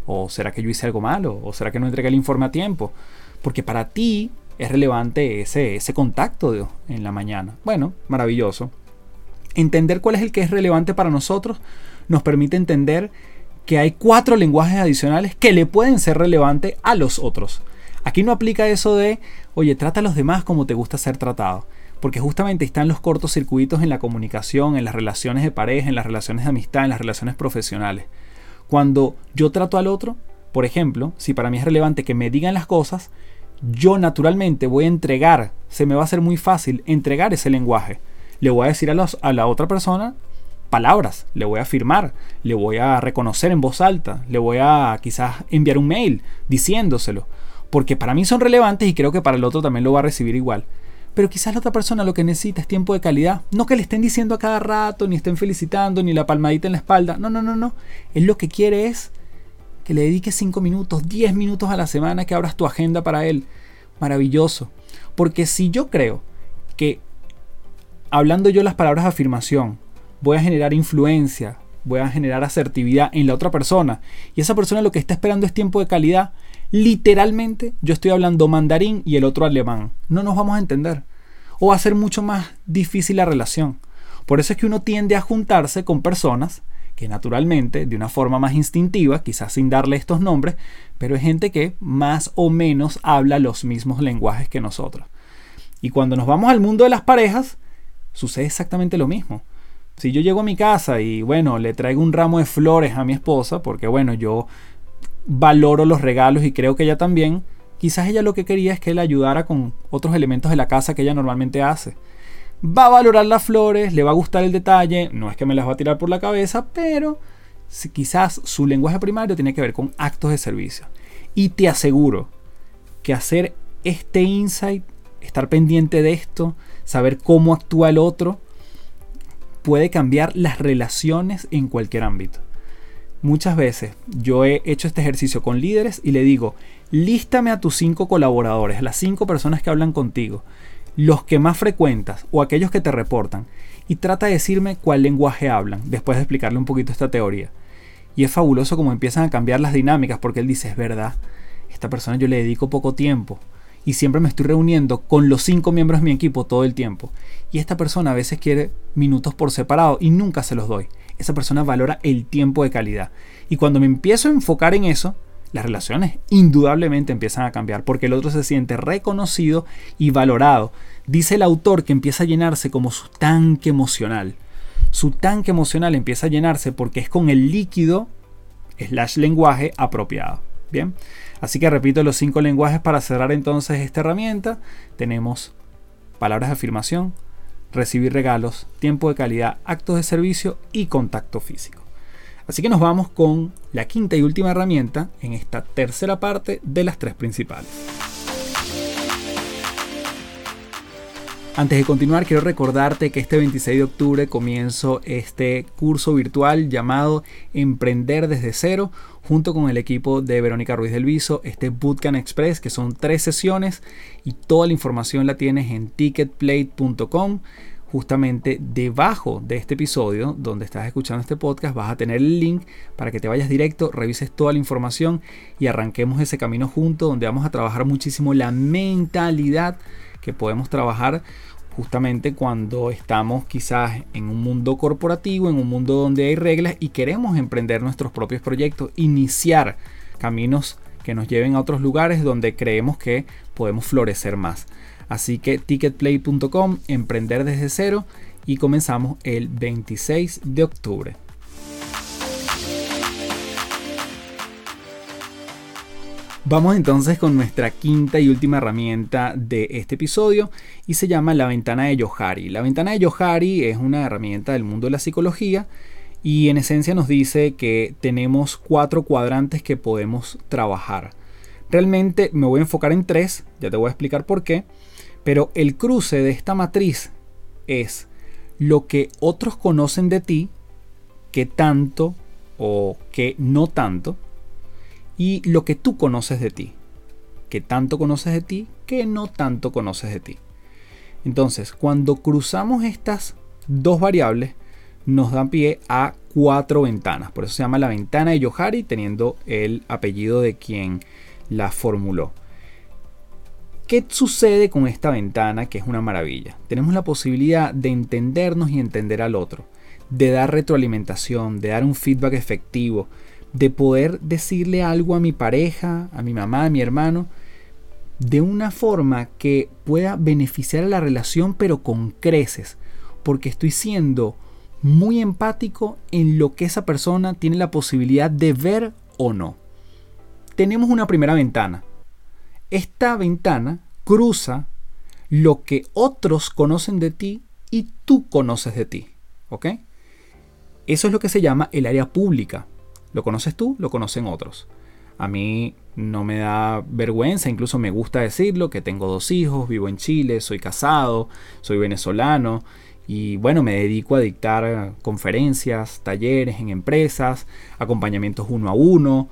¿O será que yo hice algo malo? ¿O será que no entregué el informe a tiempo? Porque para ti es relevante ese, ese contacto en la mañana. Bueno, maravilloso. Entender cuál es el que es relevante para nosotros nos permite entender que hay cuatro lenguajes adicionales que le pueden ser relevantes a los otros. Aquí no aplica eso de, oye, trata a los demás como te gusta ser tratado. Porque justamente están los cortocircuitos en la comunicación, en las relaciones de pareja, en las relaciones de amistad, en las relaciones profesionales. Cuando yo trato al otro, por ejemplo, si para mí es relevante que me digan las cosas, yo naturalmente voy a entregar, se me va a hacer muy fácil entregar ese lenguaje. Le voy a decir a, los, a la otra persona palabras, le voy a afirmar, le voy a reconocer en voz alta, le voy a quizás enviar un mail diciéndoselo, porque para mí son relevantes y creo que para el otro también lo va a recibir igual. Pero quizás la otra persona lo que necesita es tiempo de calidad, no que le estén diciendo a cada rato, ni estén felicitando, ni la palmadita en la espalda, no, no, no, no, él lo que quiere es que le dediques 5 minutos, 10 minutos a la semana, que abras tu agenda para él. Maravilloso. Porque si yo creo que hablando yo las palabras de afirmación, voy a generar influencia, voy a generar asertividad en la otra persona, y esa persona lo que está esperando es tiempo de calidad, literalmente yo estoy hablando mandarín y el otro alemán. No nos vamos a entender. O va a ser mucho más difícil la relación. Por eso es que uno tiende a juntarse con personas que naturalmente, de una forma más instintiva, quizás sin darle estos nombres, pero es gente que más o menos habla los mismos lenguajes que nosotros. Y cuando nos vamos al mundo de las parejas, sucede exactamente lo mismo. Si yo llego a mi casa y bueno, le traigo un ramo de flores a mi esposa, porque bueno, yo valoro los regalos y creo que ella también, quizás ella lo que quería es que él ayudara con otros elementos de la casa que ella normalmente hace va a valorar las flores, le va a gustar el detalle, no es que me las va a tirar por la cabeza, pero quizás su lenguaje primario tiene que ver con actos de servicio. Y te aseguro que hacer este insight, estar pendiente de esto, saber cómo actúa el otro, puede cambiar las relaciones en cualquier ámbito. Muchas veces yo he hecho este ejercicio con líderes y le digo, lístame a tus cinco colaboradores, las cinco personas que hablan contigo los que más frecuentas o aquellos que te reportan y trata de decirme cuál lenguaje hablan, después de explicarle un poquito esta teoría. Y es fabuloso como empiezan a cambiar las dinámicas porque él dice, es verdad, esta persona yo le dedico poco tiempo y siempre me estoy reuniendo con los cinco miembros de mi equipo todo el tiempo. Y esta persona a veces quiere minutos por separado y nunca se los doy. Esa persona valora el tiempo de calidad. Y cuando me empiezo a enfocar en eso, las relaciones indudablemente empiezan a cambiar porque el otro se siente reconocido y valorado. Dice el autor que empieza a llenarse como su tanque emocional. Su tanque emocional empieza a llenarse porque es con el líquido slash lenguaje apropiado. Bien, así que repito los cinco lenguajes para cerrar entonces esta herramienta. Tenemos palabras de afirmación, recibir regalos, tiempo de calidad, actos de servicio y contacto físico. Así que nos vamos con la quinta y última herramienta en esta tercera parte de las tres principales. Antes de continuar, quiero recordarte que este 26 de octubre comienzo este curso virtual llamado Emprender desde cero, junto con el equipo de Verónica Ruiz del Viso, este Bootcamp Express, que son tres sesiones y toda la información la tienes en ticketplate.com. Justamente debajo de este episodio, donde estás escuchando este podcast, vas a tener el link para que te vayas directo, revises toda la información y arranquemos ese camino junto, donde vamos a trabajar muchísimo la mentalidad que podemos trabajar justamente cuando estamos quizás en un mundo corporativo, en un mundo donde hay reglas y queremos emprender nuestros propios proyectos, iniciar caminos que nos lleven a otros lugares donde creemos que podemos florecer más. Así que ticketplay.com, emprender desde cero y comenzamos el 26 de octubre. Vamos entonces con nuestra quinta y última herramienta de este episodio y se llama la ventana de Johari. La ventana de Johari es una herramienta del mundo de la psicología y en esencia nos dice que tenemos cuatro cuadrantes que podemos trabajar. Realmente me voy a enfocar en tres, ya te voy a explicar por qué, pero el cruce de esta matriz es lo que otros conocen de ti, que tanto o que no tanto, y lo que tú conoces de ti. Que tanto conoces de ti, que no tanto conoces de ti. Entonces, cuando cruzamos estas dos variables, nos dan pie a cuatro ventanas. Por eso se llama la ventana de Yohari, teniendo el apellido de quien la formuló. ¿Qué sucede con esta ventana que es una maravilla? Tenemos la posibilidad de entendernos y entender al otro, de dar retroalimentación, de dar un feedback efectivo, de poder decirle algo a mi pareja, a mi mamá, a mi hermano, de una forma que pueda beneficiar a la relación, pero con creces, porque estoy siendo muy empático en lo que esa persona tiene la posibilidad de ver o no. Tenemos una primera ventana. Esta ventana cruza lo que otros conocen de ti y tú conoces de ti. ¿Ok? Eso es lo que se llama el área pública. Lo conoces tú, lo conocen otros. A mí no me da vergüenza, incluso me gusta decirlo, que tengo dos hijos, vivo en Chile, soy casado, soy venezolano y bueno, me dedico a dictar conferencias, talleres en empresas, acompañamientos uno a uno.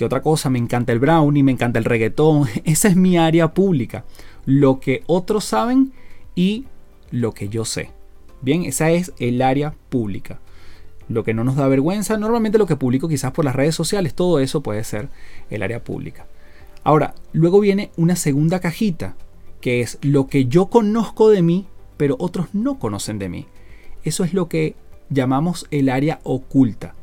¿Qué otra cosa? Me encanta el brownie, me encanta el reggaetón. [laughs] Esa es mi área pública. Lo que otros saben y lo que yo sé. Bien, esa es el área pública lo que no nos da vergüenza, normalmente lo que publico quizás por las redes sociales, todo eso puede ser el área pública. Ahora, luego viene una segunda cajita, que es lo que yo conozco de mí, pero otros no conocen de mí. Eso es lo que llamamos el área oculta.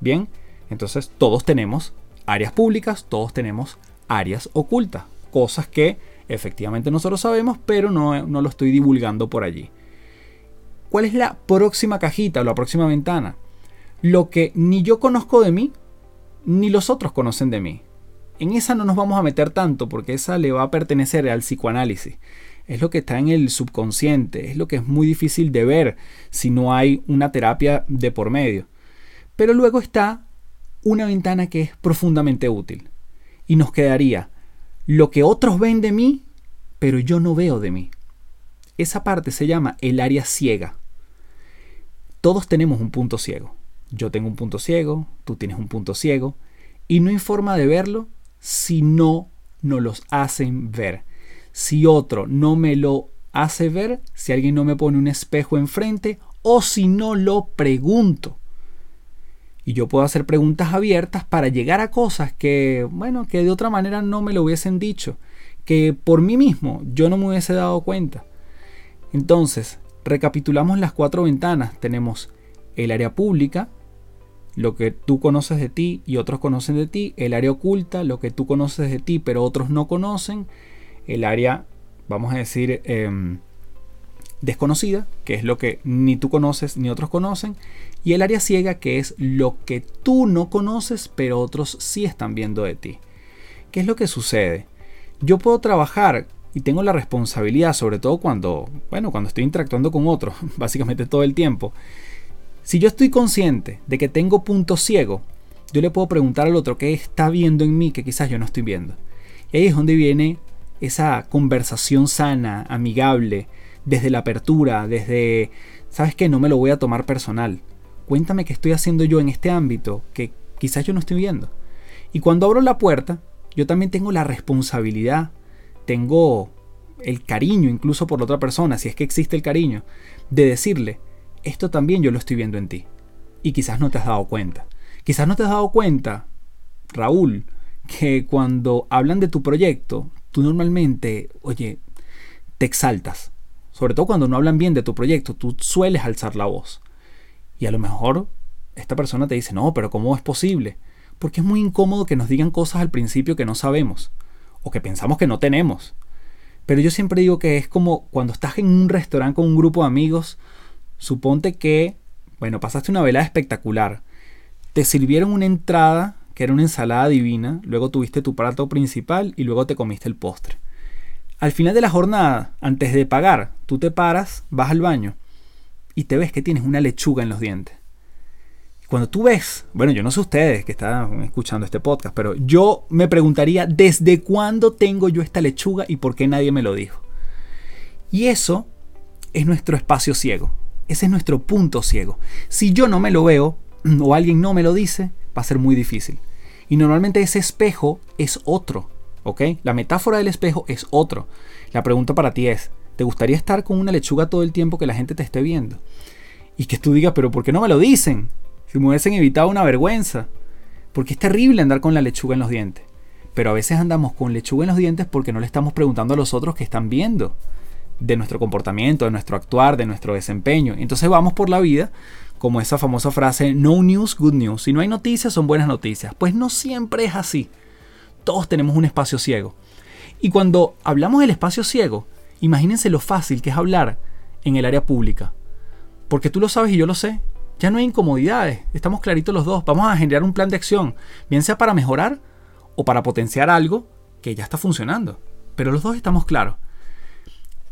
Bien, entonces todos tenemos áreas públicas, todos tenemos áreas ocultas, cosas que efectivamente nosotros sabemos, pero no, no lo estoy divulgando por allí. ¿Cuál es la próxima cajita o la próxima ventana? Lo que ni yo conozco de mí, ni los otros conocen de mí. En esa no nos vamos a meter tanto porque esa le va a pertenecer al psicoanálisis. Es lo que está en el subconsciente, es lo que es muy difícil de ver si no hay una terapia de por medio. Pero luego está una ventana que es profundamente útil. Y nos quedaría lo que otros ven de mí, pero yo no veo de mí. Esa parte se llama el área ciega. Todos tenemos un punto ciego. Yo tengo un punto ciego, tú tienes un punto ciego, y no hay forma de verlo si no nos los hacen ver. Si otro no me lo hace ver, si alguien no me pone un espejo enfrente, o si no lo pregunto. Y yo puedo hacer preguntas abiertas para llegar a cosas que, bueno, que de otra manera no me lo hubiesen dicho, que por mí mismo yo no me hubiese dado cuenta. Entonces, Recapitulamos las cuatro ventanas. Tenemos el área pública, lo que tú conoces de ti y otros conocen de ti. El área oculta, lo que tú conoces de ti pero otros no conocen. El área, vamos a decir, em, desconocida, que es lo que ni tú conoces ni otros conocen. Y el área ciega, que es lo que tú no conoces pero otros sí están viendo de ti. ¿Qué es lo que sucede? Yo puedo trabajar y tengo la responsabilidad, sobre todo cuando, bueno, cuando estoy interactuando con otros, [laughs] básicamente todo el tiempo. Si yo estoy consciente de que tengo punto ciego, yo le puedo preguntar al otro qué está viendo en mí que quizás yo no estoy viendo. Y ahí es donde viene esa conversación sana, amigable, desde la apertura, desde, ¿sabes qué? No me lo voy a tomar personal. Cuéntame qué estoy haciendo yo en este ámbito que quizás yo no estoy viendo. Y cuando abro la puerta, yo también tengo la responsabilidad, tengo el cariño incluso por la otra persona, si es que existe el cariño, de decirle, esto también yo lo estoy viendo en ti. Y quizás no te has dado cuenta. Quizás no te has dado cuenta, Raúl, que cuando hablan de tu proyecto, tú normalmente, oye, te exaltas. Sobre todo cuando no hablan bien de tu proyecto, tú sueles alzar la voz. Y a lo mejor esta persona te dice, no, pero ¿cómo es posible? Porque es muy incómodo que nos digan cosas al principio que no sabemos o que pensamos que no tenemos. Pero yo siempre digo que es como cuando estás en un restaurante con un grupo de amigos, suponte que, bueno, pasaste una velada espectacular, te sirvieron una entrada que era una ensalada divina, luego tuviste tu plato principal y luego te comiste el postre. Al final de la jornada, antes de pagar, tú te paras, vas al baño y te ves que tienes una lechuga en los dientes. Cuando tú ves, bueno, yo no sé ustedes que están escuchando este podcast, pero yo me preguntaría desde cuándo tengo yo esta lechuga y por qué nadie me lo dijo. Y eso es nuestro espacio ciego. Ese es nuestro punto ciego. Si yo no me lo veo o alguien no me lo dice, va a ser muy difícil. Y normalmente ese espejo es otro, La metáfora del espejo es otro. La pregunta para ti es, ¿te gustaría estar con una lechuga todo el tiempo que la gente te esté viendo? Y que tú digas, pero ¿por qué no me lo dicen? Si me hubiesen evitado una vergüenza. Porque es terrible andar con la lechuga en los dientes. Pero a veces andamos con lechuga en los dientes porque no le estamos preguntando a los otros que están viendo de nuestro comportamiento, de nuestro actuar, de nuestro desempeño. Entonces vamos por la vida como esa famosa frase, no news, good news. Si no hay noticias, son buenas noticias. Pues no siempre es así. Todos tenemos un espacio ciego. Y cuando hablamos del espacio ciego, imagínense lo fácil que es hablar en el área pública. Porque tú lo sabes y yo lo sé. Ya no hay incomodidades. Estamos claritos los dos. Vamos a generar un plan de acción. Bien sea para mejorar o para potenciar algo que ya está funcionando. Pero los dos estamos claros.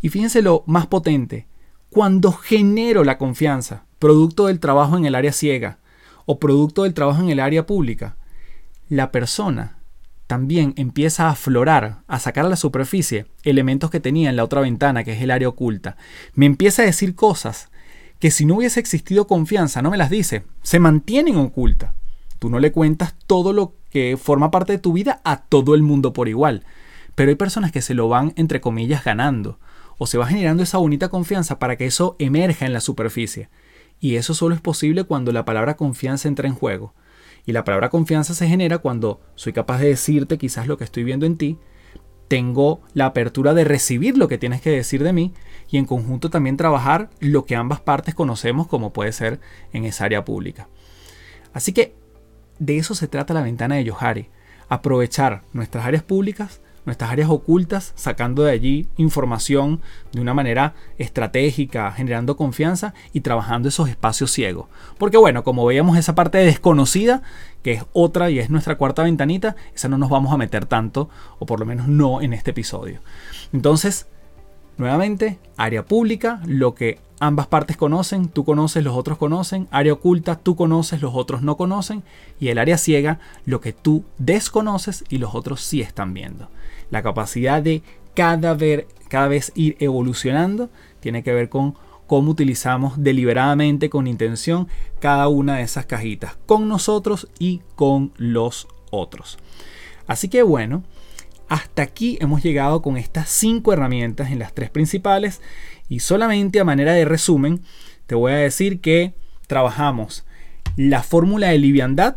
Y fíjense lo más potente. Cuando genero la confianza, producto del trabajo en el área ciega o producto del trabajo en el área pública, la persona también empieza a aflorar, a sacar a la superficie elementos que tenía en la otra ventana, que es el área oculta. Me empieza a decir cosas que si no hubiese existido confianza no me las dice, se mantienen ocultas. Tú no le cuentas todo lo que forma parte de tu vida a todo el mundo por igual. Pero hay personas que se lo van, entre comillas, ganando. O se va generando esa bonita confianza para que eso emerja en la superficie. Y eso solo es posible cuando la palabra confianza entra en juego. Y la palabra confianza se genera cuando soy capaz de decirte quizás lo que estoy viendo en ti, tengo la apertura de recibir lo que tienes que decir de mí y en conjunto también trabajar lo que ambas partes conocemos como puede ser en esa área pública. Así que de eso se trata la ventana de Yohari, aprovechar nuestras áreas públicas nuestras áreas ocultas, sacando de allí información de una manera estratégica, generando confianza y trabajando esos espacios ciegos. Porque bueno, como veíamos esa parte desconocida, que es otra y es nuestra cuarta ventanita, esa no nos vamos a meter tanto, o por lo menos no en este episodio. Entonces, nuevamente, área pública, lo que ambas partes conocen, tú conoces, los otros conocen, área oculta, tú conoces, los otros no conocen, y el área ciega, lo que tú desconoces y los otros sí están viendo. La capacidad de cada, cada vez ir evolucionando tiene que ver con cómo utilizamos deliberadamente, con intención, cada una de esas cajitas, con nosotros y con los otros. Así que bueno, hasta aquí hemos llegado con estas cinco herramientas en las tres principales y solamente a manera de resumen te voy a decir que trabajamos la fórmula de liviandad,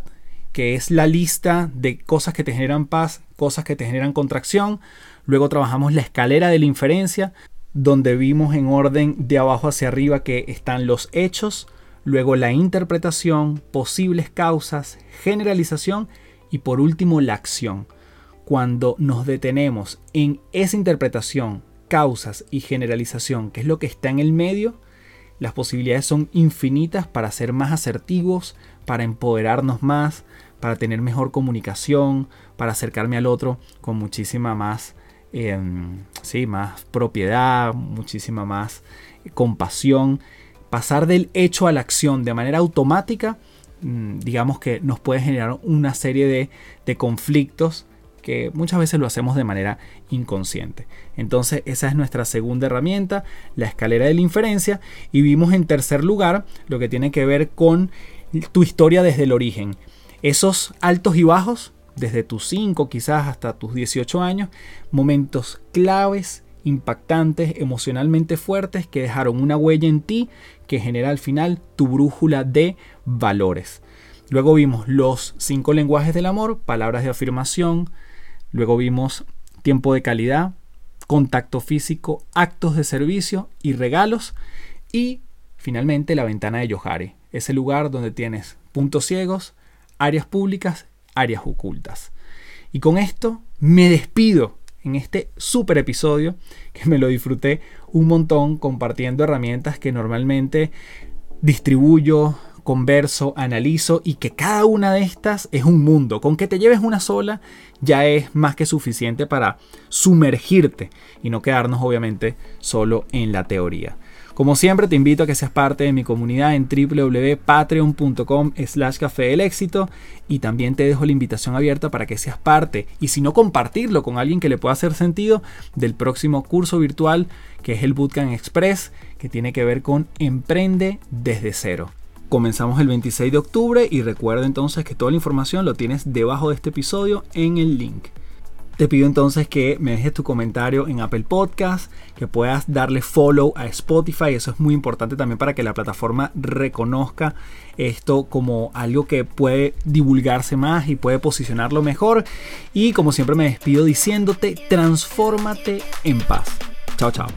que es la lista de cosas que te generan paz, cosas que te generan contracción. Luego trabajamos la escalera de la inferencia, donde vimos en orden de abajo hacia arriba que están los hechos, luego la interpretación, posibles causas, generalización y por último la acción. Cuando nos detenemos en esa interpretación, causas y generalización, que es lo que está en el medio, las posibilidades son infinitas para ser más asertivos, para empoderarnos más, para tener mejor comunicación, para acercarme al otro con muchísima más, em, sí, más propiedad, muchísima más compasión. Pasar del hecho a la acción de manera automática, mm, digamos que nos puede generar una serie de, de conflictos que muchas veces lo hacemos de manera inconsciente. Entonces esa es nuestra segunda herramienta, la escalera de la inferencia. Y vimos en tercer lugar lo que tiene que ver con tu historia desde el origen. Esos altos y bajos, desde tus 5 quizás hasta tus 18 años, momentos claves, impactantes, emocionalmente fuertes que dejaron una huella en ti que genera al final tu brújula de valores. Luego vimos los cinco lenguajes del amor, palabras de afirmación. Luego vimos tiempo de calidad, contacto físico, actos de servicio y regalos. Y finalmente la ventana de Yohari, ese lugar donde tienes puntos ciegos, áreas públicas, áreas ocultas. Y con esto me despido en este super episodio que me lo disfruté un montón compartiendo herramientas que normalmente distribuyo, converso, analizo y que cada una de estas es un mundo. Con que te lleves una sola ya es más que suficiente para sumergirte y no quedarnos obviamente solo en la teoría. Como siempre te invito a que seas parte de mi comunidad en www.patreon.com slash café del éxito y también te dejo la invitación abierta para que seas parte y si no compartirlo con alguien que le pueda hacer sentido del próximo curso virtual que es el Bootcamp Express que tiene que ver con Emprende desde cero. Comenzamos el 26 de octubre y recuerda entonces que toda la información lo tienes debajo de este episodio en el link. Te pido entonces que me dejes tu comentario en Apple Podcast, que puedas darle follow a Spotify. Eso es muy importante también para que la plataforma reconozca esto como algo que puede divulgarse más y puede posicionarlo mejor. Y como siempre me despido diciéndote, transfórmate en paz. Chao, chao.